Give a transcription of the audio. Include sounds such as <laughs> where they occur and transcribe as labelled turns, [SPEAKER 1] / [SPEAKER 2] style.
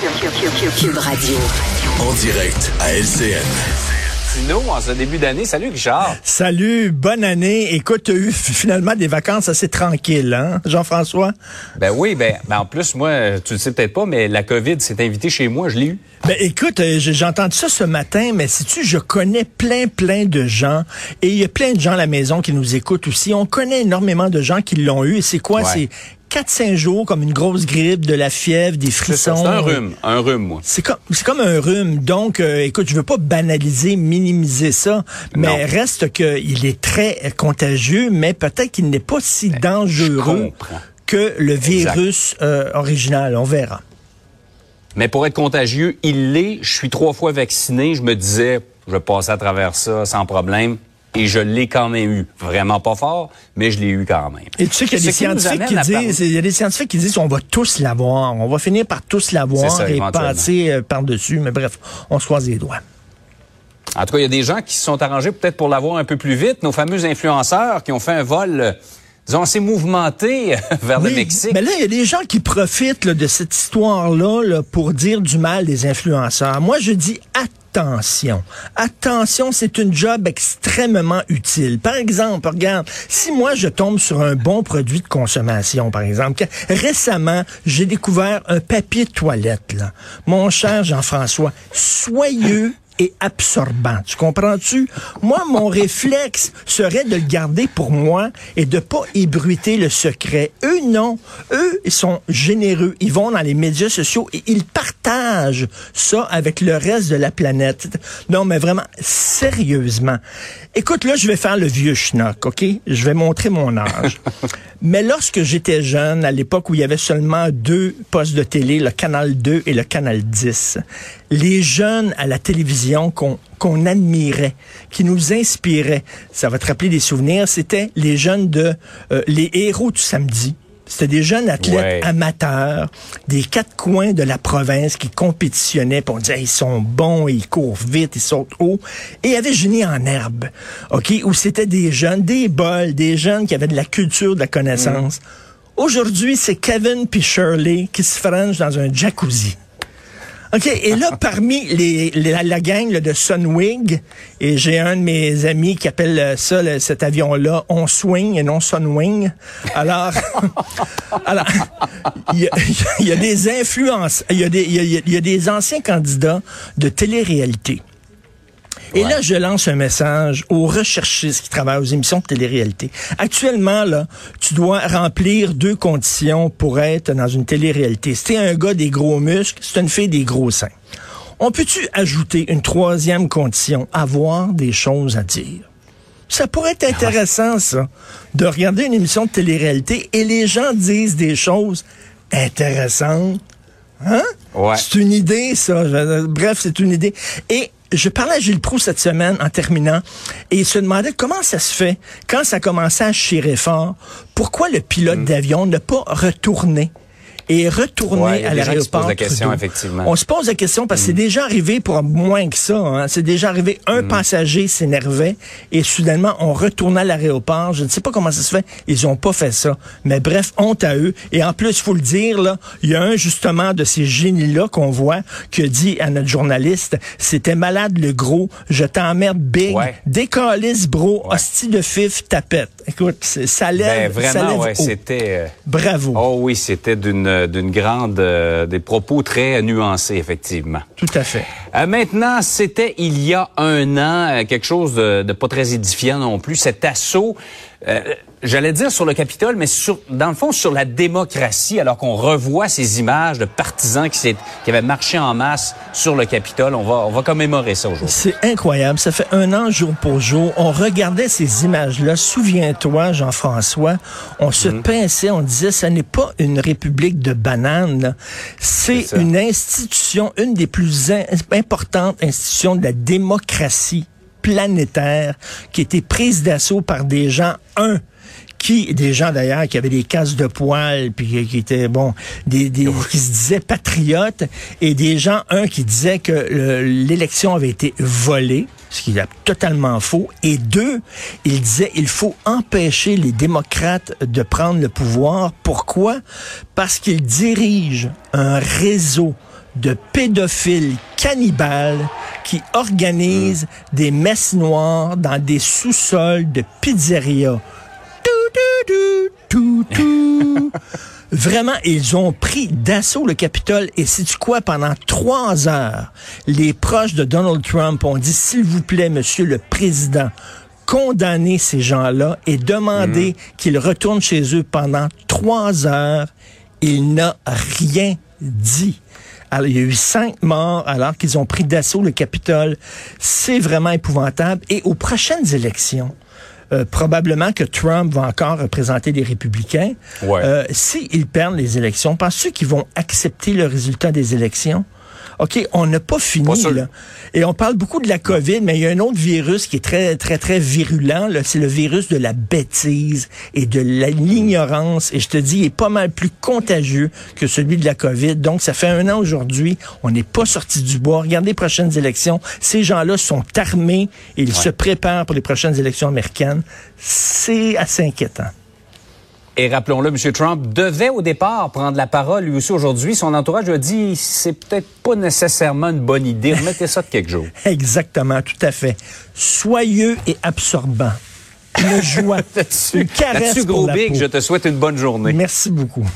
[SPEAKER 1] Cube Radio.
[SPEAKER 2] En direct à LCN.
[SPEAKER 3] Tino, en ce début d'année. Salut, Richard.
[SPEAKER 4] Salut, bonne année. Écoute, tu as eu finalement des vacances assez tranquilles, hein, Jean-François?
[SPEAKER 3] Ben oui, ben, ben, en plus, moi, tu le sais peut-être pas, mais la COVID s'est invitée chez moi, je l'ai eu.
[SPEAKER 4] Ben écoute, euh, j'ai entendu ça ce matin, mais si tu, je connais plein, plein de gens, et il y a plein de gens à la maison qui nous écoutent aussi. On connaît énormément de gens qui l'ont eu, et c'est quoi?
[SPEAKER 3] Ouais.
[SPEAKER 4] C'est 4-5 jours comme une grosse grippe, de la fièvre, des frissons.
[SPEAKER 3] c'est un rhume, un rhume, moi.
[SPEAKER 4] C'est comme, c'est comme un rhume. Donc, euh, écoute, je veux pas banaliser, minimiser ça, mais
[SPEAKER 3] Non.
[SPEAKER 4] reste qu'il est très euh, contagieux, mais peut-être qu'il n'est pas si dangereux
[SPEAKER 3] comprends.
[SPEAKER 4] que le virus euh, original. On verra.
[SPEAKER 3] Mais pour être contagieux, il l'est. Je suis trois fois vacciné. Je me disais, je vais passer à travers ça sans problème. Et je l'ai quand même eu. Vraiment pas fort, mais je l'ai eu quand même.
[SPEAKER 4] Et tu sais qu'il y a des scientifiques qui
[SPEAKER 3] à
[SPEAKER 4] disent, il y a des scientifiques qui disent on va tous l'avoir, on va finir par tous l'avoir
[SPEAKER 3] ça,
[SPEAKER 4] et passer euh, par-dessus. Mais bref, on se croise les doigts.
[SPEAKER 3] En tout cas, il y a des gens qui se sont arrangés peut-être pour l'avoir un peu plus vite. Nos fameux influenceurs qui ont fait un vol, euh, disons, assez mouvementé <laughs> vers le Mexique.
[SPEAKER 4] Mais là, il y a des gens qui profitent là, de cette histoire-là là, pour dire du mal des influenceurs. Moi, je dis attention. Attention, c'est une job extrêmement utile. Par exemple, regarde, si moi je tombe sur un bon produit de consommation, par exemple, récemment, j'ai découvert un papier de toilette, là. Mon cher Jean-François, soyeux et absorbant. Tu comprends-tu? Moi, mon <laughs> réflexe serait de le garder pour moi et de pas ébruiter le secret. Eux, non. Eux, ils sont généreux. Ils vont dans les médias sociaux et ils partagent ça avec le reste de la planète. Non, mais vraiment, sérieusement. Écoute, là, je vais faire le vieux schnock, OK? Je vais montrer mon âge. <laughs> Mais lorsque j'étais jeune, à l'époque où il y avait seulement deux postes de télé, le Canal 2 et le Canal 10, les jeunes à la télévision qu'on qu'on admirait, qui nous inspiraient, ça va te rappeler des souvenirs, c'était les jeunes de euh, les héros du samedi. C'était des jeunes athlètes
[SPEAKER 3] Ouais.
[SPEAKER 4] amateurs des quatre coins de la province qui compétitionnaient. Puis on disait, ils sont bons, ils courent vite, ils sautent haut. Et il y avait Génie en herbe, OK, où c'était des jeunes, des bols, des jeunes qui avaient de la culture, de la connaissance. Aujourd'hui, c'est Kevin puis Shirley qui se frangent dans un jacuzzi. OK, et là, <laughs> parmi les, la, la gang là, de Sunwing, et j'ai un de mes amis qui appelle euh, ça, le- cet avion-là, On Swing et non Sunwing. Alors, <laughs> alors, il y, a, il y a des influences, il y a des, il y a- il y a des anciens candidats de télé-réalité. Et là, je lance un message aux recherchistes qui travaillent aux émissions de télé-réalité. Actuellement, là, tu dois remplir deux conditions pour être dans une télé-réalité. Si t'es un gars des gros muscles, c'est une fille des gros seins. On peut-tu ajouter une troisième condition, avoir des choses à dire? Ça pourrait être intéressant, ça, de regarder une émission de télé-réalité et les gens disent des choses intéressantes. Hein?
[SPEAKER 3] Ouais.
[SPEAKER 4] C'est une idée, ça. Bref, c'est une idée. Et je parlais à Gilles Proux cette semaine en terminant et il se demandait comment ça se fait, quand ça commençait à chirer fort, pourquoi le pilote d'avion n'a pas retourné? Et.
[SPEAKER 3] Ouais, a
[SPEAKER 4] à
[SPEAKER 3] gens qui se
[SPEAKER 4] l'aéroport.
[SPEAKER 3] posent la question, effectivement.
[SPEAKER 4] On se pose la question parce que c'est déjà arrivé pour moins que ça. Hein. C'est déjà arrivé, un passager s'énervait et soudainement on retournait à l'aéroport. Je ne sais pas comment ça se fait. Ils ont pas fait ça. Mais bref, honte à eux. Et en plus, faut le dire, là, il y a un justement de ces génies-là qu'on voit qui a dit à notre journaliste, c'était malade le gros, je t'emmerde big,
[SPEAKER 3] Ouais.
[SPEAKER 4] décalisse bro,
[SPEAKER 3] Ouais.
[SPEAKER 4] hostie de fif, tapette. Écoute, ça
[SPEAKER 3] Ben,
[SPEAKER 4] lève, ça
[SPEAKER 3] vraiment, ouais, c'était. euh,
[SPEAKER 4] Bravo.
[SPEAKER 3] Oh oui, c'était d'une d'une grande euh, des propos très nuancés effectivement.
[SPEAKER 4] Tout à fait.
[SPEAKER 3] Euh, maintenant, c'était il y a un an euh, quelque chose de, de pas très édifiant non plus. Cet assaut, euh, j'allais dire sur le Capitole, mais sur dans le fond sur la démocratie. Alors qu'on revoit ces images de partisans qui, qui avaient marché en masse sur le Capitole, on va on va commémorer ça aujourd'hui.
[SPEAKER 4] C'est incroyable. Ça fait un an jour pour jour. On regardait ces images-là. Souviens-toi, Jean-François, on se
[SPEAKER 3] Mhm.
[SPEAKER 4] pinçait, on disait, ça n'est pas une république de bananes. C'est une institution, une des plus in- importantes institutions de la démocratie planétaire qui était prise d'assaut par des gens, un, qui des gens d'ailleurs qui avaient des casses de poils puis qui- étaient bon des, des qui se disaient patriotes et des gens un qui disaient que le- l'élection avait été volée ce qui est totalement faux et deux il disait il faut empêcher les démocrates de prendre le pouvoir. Pourquoi? Parce qu'ils dirigent un réseau de pédophiles cannibales qui organisent des messes noires dans des sous-sols de pizzeria. Tout, tout, tout, tout. <laughs> Vraiment, ils ont pris d'assaut le Capitole et c'est tu quoi pendant trois heures, les proches de Donald Trump ont dit s'il vous plaît, Monsieur le Président, condamnez ces gens-là et demandez qu'ils retournent chez eux pendant trois heures. Il n'a rien dit. Alors, il y a eu cinq morts alors qu'ils ont pris d'assaut le Capitole. C'est vraiment épouvantable. Et aux prochaines élections, euh, probablement que Trump va encore représenter les républicains.
[SPEAKER 3] Ouais.
[SPEAKER 4] Euh, S'ils perdent les élections, pensez-vous qu'ils vont accepter le résultat des élections? OK, on n'a pas fini.
[SPEAKER 3] Pas sûr.
[SPEAKER 4] là. Et on parle beaucoup de la COVID, mais il y a un autre virus qui est très, très, très virulent. C'est le virus de la bêtise et de l'ignorance. Et je te dis, il est pas mal plus contagieux que celui de la COVID. Donc, ça fait un an aujourd'hui. On n'est pas sorti du bois. Regardez les prochaines élections. Ces gens-là sont armés et ils se préparent pour les prochaines élections américaines. C'est assez inquiétant.
[SPEAKER 3] Et rappelons-le, M. Trump devait au départ prendre la parole lui aussi aujourd'hui. Son entourage a dit c'est peut-être pas nécessairement une bonne idée. Remettez ça de quelques <laughs> jours.
[SPEAKER 4] Exactement, tout à fait. Soyeux et absorbant. Une joie, <laughs> une caresse pour
[SPEAKER 3] gros
[SPEAKER 4] la
[SPEAKER 3] big,
[SPEAKER 4] peau.
[SPEAKER 3] je te souhaite une bonne journée.
[SPEAKER 4] Merci beaucoup.